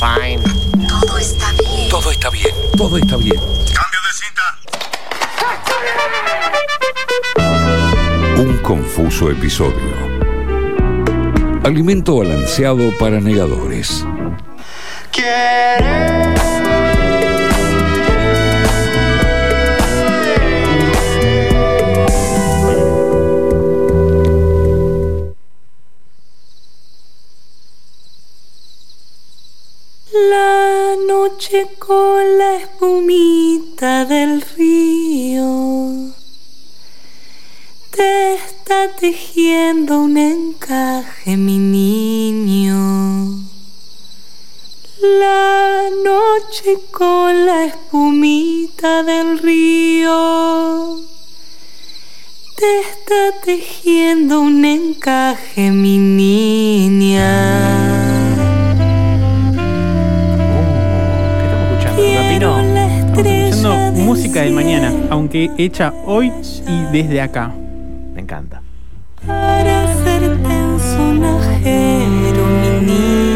fine. Todo está bien. Todo está bien. Todo está bien. Cambio de cinta. Un confuso episodio. Alimento balanceado para negadores. La la espumita del río te está tejiendo un encaje, mi niño. La noche con la espumita del río te está tejiendo un encaje, mi niña. Escuchando del música del mañana, aunque hecha hoy y desde acá. Me encanta. para hacerte un sonajero, mi niño.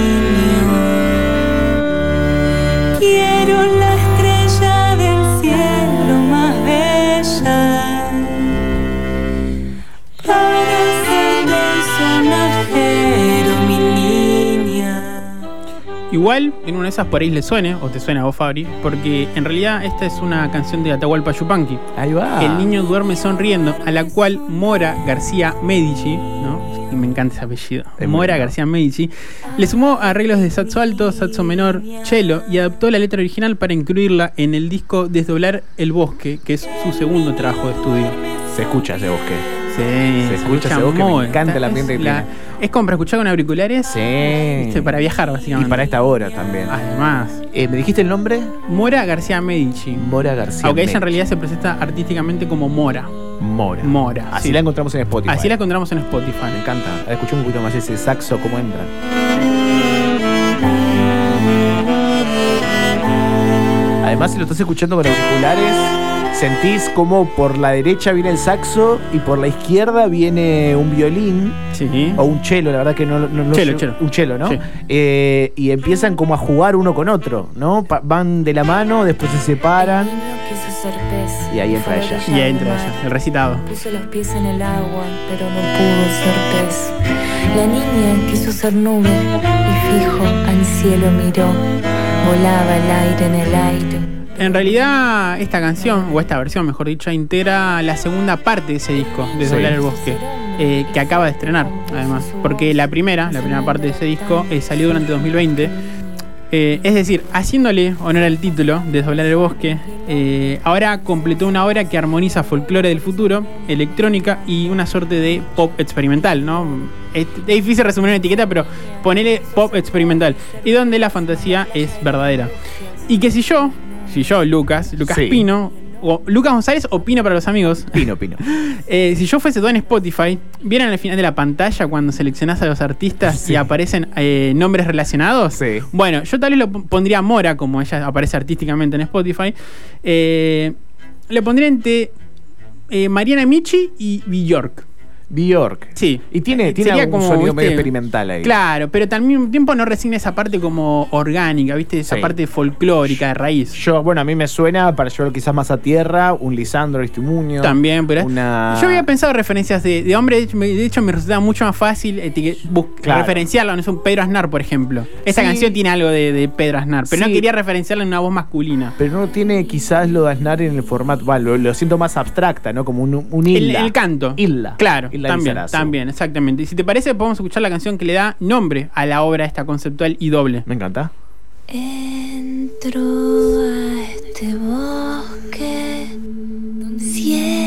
Igual, en una de esas por ahí le suene, o te suena a vos, Fabri, porque en realidad esta es una canción de Atahualpa Yupanqui. Ahí va. El niño duerme sonriendo, a la cual Mora García Medici, ¿no? Y me encanta ese apellido. Es Mora. García Medici le sumó arreglos de saxo alto, saxo menor, cello y adaptó la letra original para incluirla en el disco Desdoblar el Bosque, que es su segundo trabajo de estudio. Se escucha ese bosque. Sí, Se escucha ese bosque, me encanta el ambiente es, que la- es como para escuchar con auriculares, Sí. ¿viste? para viajar Y básicamente. para esta hora también. Además, Eh, ¿Me dijiste el nombre? Mora García Medici. Mora García. Aunque ella en realidad se presenta artísticamente como Mora. Mora. Mora, Así sí. la encontramos en Spotify. Así la encontramos en Me Spotify. encanta. A ver, Escuché un poquito más ese saxo, cómo entra. Además, si lo estás escuchando con auriculares, sentís como por la derecha viene el saxo y por la izquierda viene un violín Sí. o un chelo, la verdad que no, no, no Chelo, sé- chelo. un chelo, ¿no? Sí. Eh, y empiezan como a jugar uno con otro, ¿no? Pa- van de la mano, después se separan y ahí entra ella. Y ahí entra ella, el recitado. Puso los pies en el agua, pero no pudo ser pez. La niña quiso ser nube y fijo al cielo miró. Volaba el aire en el aire. En realidad, esta canción, o esta versión, mejor dicho, integra la segunda parte de ese disco, de Sí. Doblar el Bosque, eh, que acaba de estrenar, además. Porque la primera, la primera parte de ese disco, eh, salió durante 2020. Eh, es decir, haciéndole honor al título, Desdoblar el Bosque, ahora completó una obra que armoniza folclore del futuro, electrónica y una suerte de pop experimental, ¿no? Es, es difícil resumir una etiqueta, pero ponele pop experimental. Y donde la fantasía es verdadera. Y que si yo, si yo, Lucas, Lucas Sí. Pino, o Lucas González o Pino para los amigos, Pino, Pino. eh, si yo fuese todo en Spotify, ¿vieran al final de la pantalla cuando seleccionás a los artistas y aparecen eh, nombres relacionados? Sí. Bueno, yo tal vez lo pondría Mora, como ella aparece artísticamente en Spotify. Eh, le pondría entre Mariana Michi y Bjork. Bjork. Sí. Y tiene, tiene Sería un como, sonido ¿viste? medio experimental ahí. Claro, pero mismo tiempo no resigna esa parte como orgánica, ¿viste? Esa Sí. parte folclórica de raíz. Yo, bueno, a mí me suena para llevarlo quizás más a tierra, un Lisandro Estimuño. También, pero Una... yo había pensado referencias de, de hombre, de hecho, me- resultaba mucho más fácil bus- Claro. referenciarlo, no es un Pedro Aznar, por ejemplo. Esta Sí. canción tiene algo de, de Pedro Aznar, pero Sí. no quería referenciarla en una voz masculina. Pero no tiene quizás lo de Aznar en el formato. Bueno, lo, lo siento más abstracta, ¿no? Como un, un El, isla. el canto. Isla. Claro, también, Lizarazu. también, exactamente. Y si te parece, podemos escuchar la canción que le da nombre a la obra esta conceptual y doble. Me encanta. Entro a este bosque, siento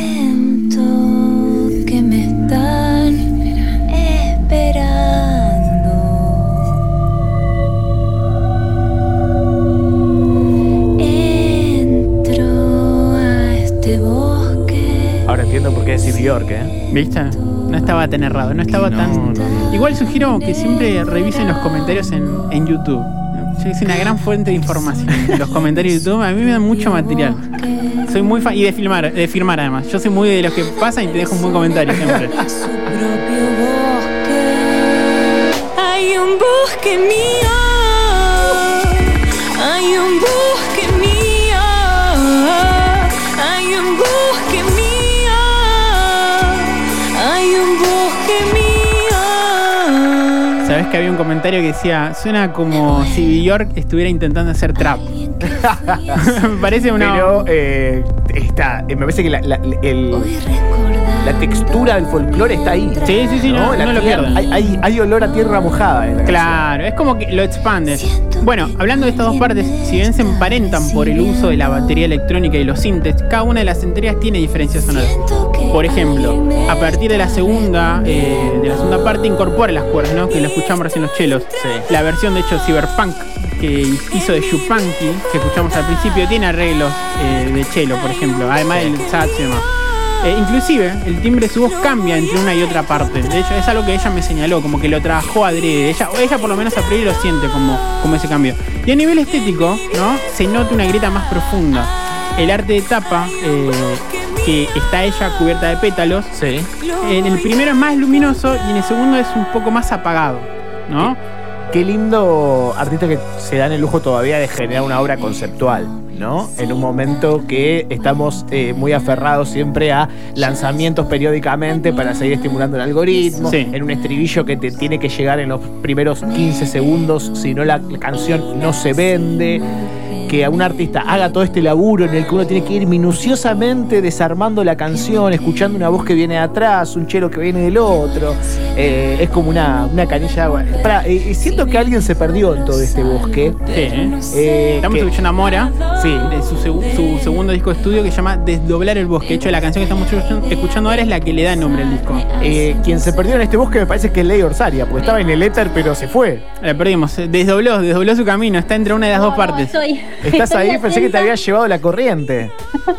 decís Bjork, ¿eh? ¿Viste? No estaba tan errado, no estaba No, tan. no, Igual sugiero que siempre revisen los comentarios en, en YouTube. Es una gran fuente de información. Los comentarios de YouTube a mí me dan mucho material. Soy muy fan. Y de filmar, de firmar además. Yo soy muy de los que pasan y te dejo un buen comentario siempre. Su propio bosque. Hay un bosque mío que había un comentario que decía, suena como si Bjork estuviera intentando hacer trap. Me parece una... Pero eh, está, eh, me parece que la, la- el- la textura del folclore está ahí. Sí, sí, sí, no, no lo pierdan. hay, hay- hay olor a tierra mojada en la Claro, es como que lo expande. Bueno, hablando de estas dos partes, si bien se emparentan por el uso de la batería electrónica y los sintes, cada una de las entregas tiene diferencias sonoras. Por ejemplo, a partir de la segunda, eh, de la segunda parte incorpora las cuerdas, ¿no? Que lo escuchamos recién los chelos. Sí. La versión de hecho Cyberpunk que hizo de Shupanqui, que escuchamos al principio, tiene arreglos eh, de chelo, por ejemplo, además del sax y demás. Eh, inclusive, el timbre de su voz cambia entre una y otra parte. De hecho, es algo que ella me señaló, como que lo trabajó adrede. Ella, ella por lo menos a priori lo siente como, como ese cambio. Y a nivel estético, ¿no? Se nota una grieta más profunda. El arte de tapa, eh, que está ella cubierta de pétalos, Sí. en el primero es más luminoso y en el segundo es un poco más apagado, ¿no? Qué lindo artista que se dan el lujo todavía de generar una obra conceptual, ¿no? En un momento que estamos eh, muy aferrados siempre a lanzamientos periódicamente para seguir estimulando el algoritmo, Sí. en un estribillo que te tiene que llegar en los primeros 15 segundos, si no la canción no se vende. Que a un artista haga todo este laburo en el que uno tiene que ir minuciosamente desarmando la canción, escuchando una voz que viene de atrás, un chelo que viene del otro. Eh, es como una, una canilla de agua. Pará, eh, siento que alguien se perdió en todo este bosque. Sí, ¿eh? Eh, Estamos que- escuchando a Mora, Sí. de su, segu- su segundo disco de estudio que se llama Desdoblar el Bosque. De hecho, la canción que estamos escuchando- escuchando ahora es la que le da nombre al disco. eh, quien se perdió en este bosque me parece que es Ley Orsaria, porque estaba en el éter, pero se fue. La perdimos. Desdobló, desdobló su camino. Está entre una de las dos partes. Soy- Estás ahí, pensé que te había llevado la corriente.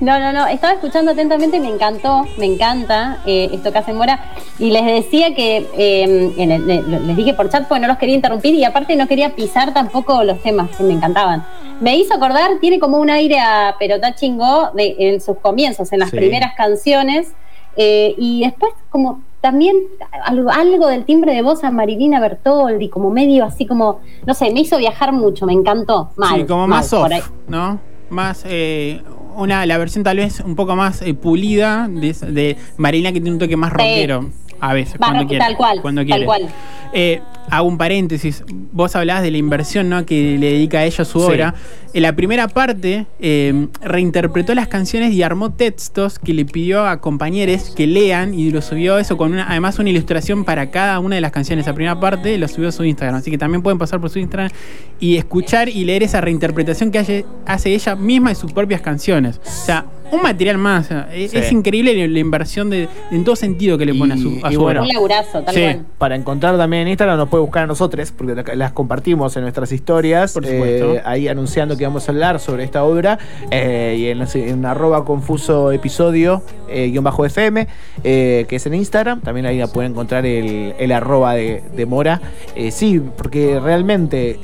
No, no, no, estaba escuchando atentamente y me encantó, me encanta eh, esto que hace Mora. Y les decía que, eh, en el- le- les dije por chat porque no los quería interrumpir y aparte no quería pisar tampoco los temas que me encantaban. Me hizo acordar, tiene como un aire a Perotá Chingó de, en sus comienzos, en las Sí. primeras canciones. eh, y después como también algo, algo del timbre de voz a Marilina Bertoldi, como medio así como, no sé, me hizo viajar mucho, me encantó. Mal, sí, como mal, más ahí. ¿no? Más. eh, una, la versión tal vez un poco más eh, pulida de, de Marilina que tiene un toque más rockero. A veces, Va, cuando no, quiere. tal cual, Cuando tal quiere. cual. Eh, hago un paréntesis. Vos hablabas de la inversión ¿no? que le dedica a ella su Sí. obra. En la primera parte, eh, reinterpretó las canciones y armó textos que le pidió a compañeros que lean y lo subió eso con una, además una ilustración para cada una de las canciones. La primera parte lo subió a su Instagram. Así que también pueden pasar por su Instagram y escuchar y leer esa reinterpretación que hace, hace ella misma de sus propias canciones. O sea, un material más. sea, es, Sí. es increíble la inversión de, en todo sentido que le pone a su, a y su bueno, obra. Un laburazo, tal Sí. cual. Para encontrar también en Instagram nos puede buscar a nosotros, porque la- las compartimos en nuestras historias, Por supuesto. eh, ahí anunciando que vamos a hablar sobre esta obra, eh, y en, en arroba confuso episodio, eh, guion bajo FM, eh, que es en Instagram, también ahí pueden encontrar el, el arroba de, de Mora. Eh, sí, porque realmente...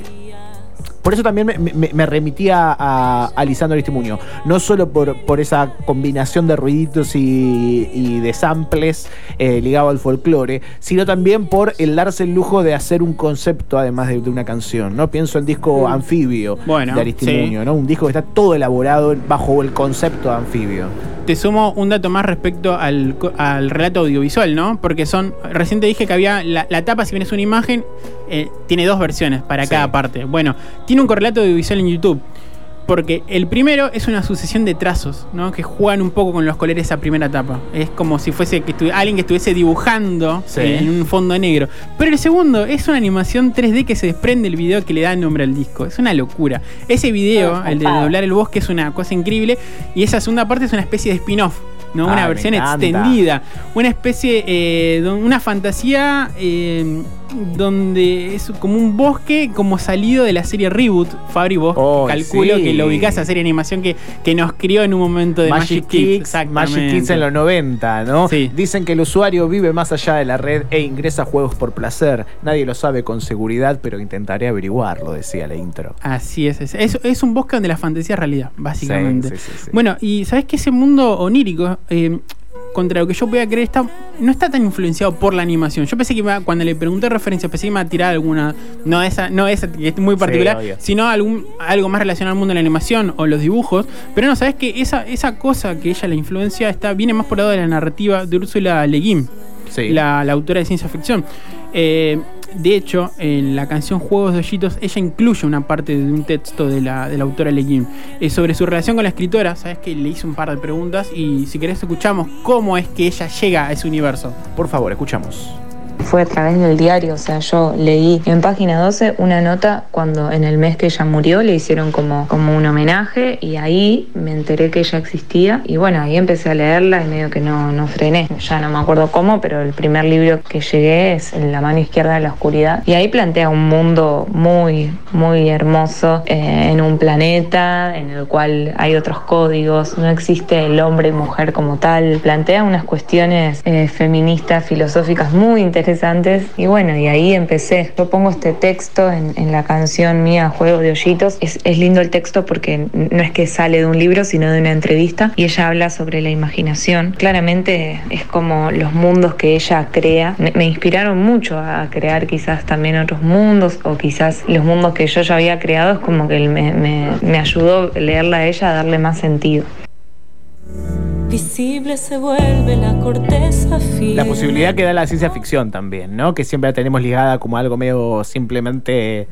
Por eso también me, me- me remitía a, a Lisandro Aristimuño. No solo por, por esa combinación de ruiditos y, y de samples eh, ligado al folclore, sino también por el darse el lujo de hacer un concepto además de, de una canción. ¿no? Pienso en disco anfibio Bueno, de Aristimuño, sí. ¿no? Un disco que está todo elaborado bajo el concepto de anfibio. Te sumo un dato más respecto al, al relato audiovisual, ¿no? Porque son. Recién te dije que había. La, la tapa, si bien es una imagen, eh, tiene dos versiones para Sí. cada parte. Bueno, tiene un correlato audiovisual en YouTube. Porque el primero es una sucesión de trazos, ¿no? Que juegan un poco con los colores esa primera etapa. Es como si fuese que alguien que estuviese dibujando Sí. en un fondo negro. Pero el segundo es una animación 3D que se desprende del video que le da nombre al disco. Es una locura. Ese video, el de doblar el bosque, es una cosa increíble. Y esa segunda parte es una especie de spin-off. ¿No? Ah, una me versión encanta. extendida. Una especie, eh, don- una fantasía eh, donde es como un bosque como salido de la serie Reboot. Fabri, vos Oh, calculo sí. que lo ubicás a serie de animación que, que nos crió en un momento de Magic, Kids. Magic Kids en los 90, ¿no? Sí. Dicen que el usuario vive más allá de la red e ingresa a juegos por placer. Nadie lo sabe con seguridad, pero intentaré averiguarlo, decía la intro. Así es, es, es, es un bosque donde la fantasía es realidad, básicamente. Sí, sí, sí, sí. Bueno, y sabes que ese mundo onírico, eh, contra lo que yo podía creer, está, no está tan influenciado por la animación. Yo pensé que iba- cuando le pregunté referencia, pensé que iba a tirar alguna, no esa, no esa que es muy particular, sino algún, algo más relacionado al mundo de la animación o los dibujos. Pero no, sabes que esa, esa cosa que ella la influencia está, viene más por el lado de la narrativa de Úrsula Le Guin. Sí. la, la autora de ciencia ficción. Eh, de hecho, en la canción Juegos de Hoyitos, ella incluye una parte de un texto de la, de la autora Le Guin sobre su relación con la escritora. Sabes que le hice un par de preguntas y si querés escuchamos cómo es que ella llega a ese universo. Por favor, escuchamos. Fue a través del diario, o sea, yo leí en página 12 una nota cuando en el mes que ella murió le hicieron como, como un homenaje y ahí me enteré que ella existía y bueno, ahí empecé a leerla y medio que no, no frené. Ya no me acuerdo cómo, pero el primer libro que llegué es la mano izquierda de la oscuridad y ahí plantea un mundo muy, muy hermoso eh, en un planeta en el cual hay otros códigos, no existe el hombre y mujer como tal, plantea unas cuestiones eh, feministas, filosóficas muy interesantes y bueno, y ahí empecé. Yo pongo este texto en, la canción mía Juego de Hoyitos. Es, es lindo el texto porque no es que sale de un libro, sino de una entrevista y ella habla sobre la imaginación. Claramente es como los mundos que ella crea. Me, me inspiraron mucho a crear quizás también otros mundos o quizás los mundos que yo ya había creado es como que me, me, me ayudó leerla a ella a darle más sentido. Visible se vuelve la corteza fina. La posibilidad que da la ciencia ficción también, ¿no? Que siempre la tenemos ligada como algo medio simplemente.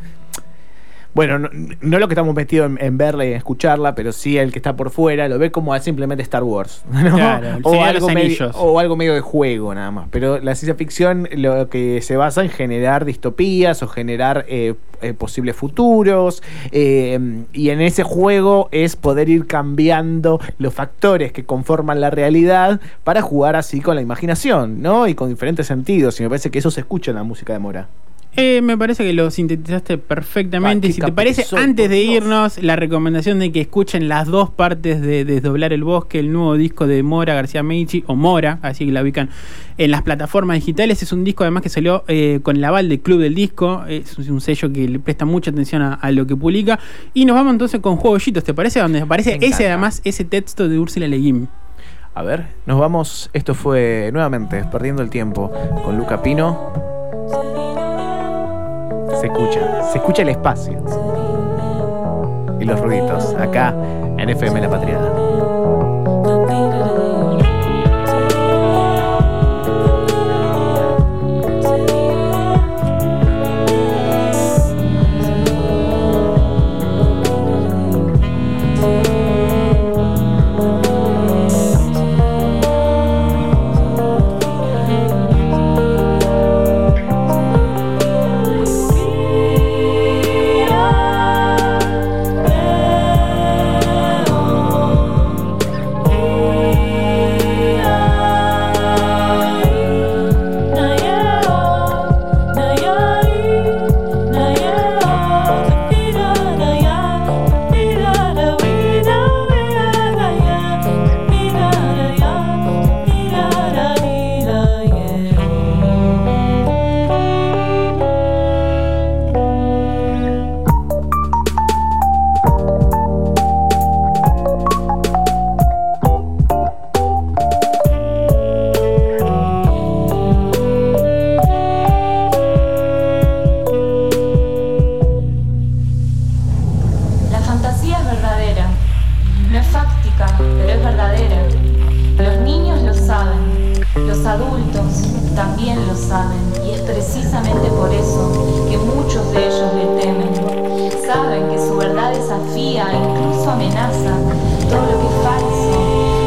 Bueno, no, no lo que estamos metidos en, en verla y en escucharla, pero sí el que está por fuera lo ve como simplemente Star Wars, ¿no? Claro, o, algo medio, o algo medio de juego nada más. Pero la ciencia ficción lo que se basa en generar distopías o generar eh, eh, posibles futuros. eh, y en ese juego es poder ir cambiando los factores que conforman la realidad para jugar así con la imaginación, ¿no? Y con diferentes sentidos. Y me parece que eso se escucha en la música de Mora. Eh, me parece que lo sintetizaste perfectamente. Ah, si te parece, soy, antes de irnos, la recomendación de que escuchen las dos partes de Desdoblar el Bosque, el nuevo disco de Mora García Meichi, o Mora, así que la ubican en las plataformas digitales. Es un disco además que salió eh, con el aval del Club del Disco. Es un sello que le presta mucha atención a, a lo que publica. Y nos vamos entonces con Juegollitos, ¿te parece? Donde aparece ese además, ese texto de Úrsula Le Guin. A ver, nos vamos. Esto fue nuevamente Perdiendo el Tiempo con Luca Pino. Se escucha, se escucha el espacio y los ruiditos acá en FM La Patriada. fáctica, pero es verdadera. Los niños lo saben, los adultos también lo saben, y es precisamente por eso que muchos de ellos le temen. Saben que su verdad desafía, e incluso amenaza, todo lo que es falso,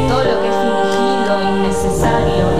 todo lo que es fingido, e innecesario,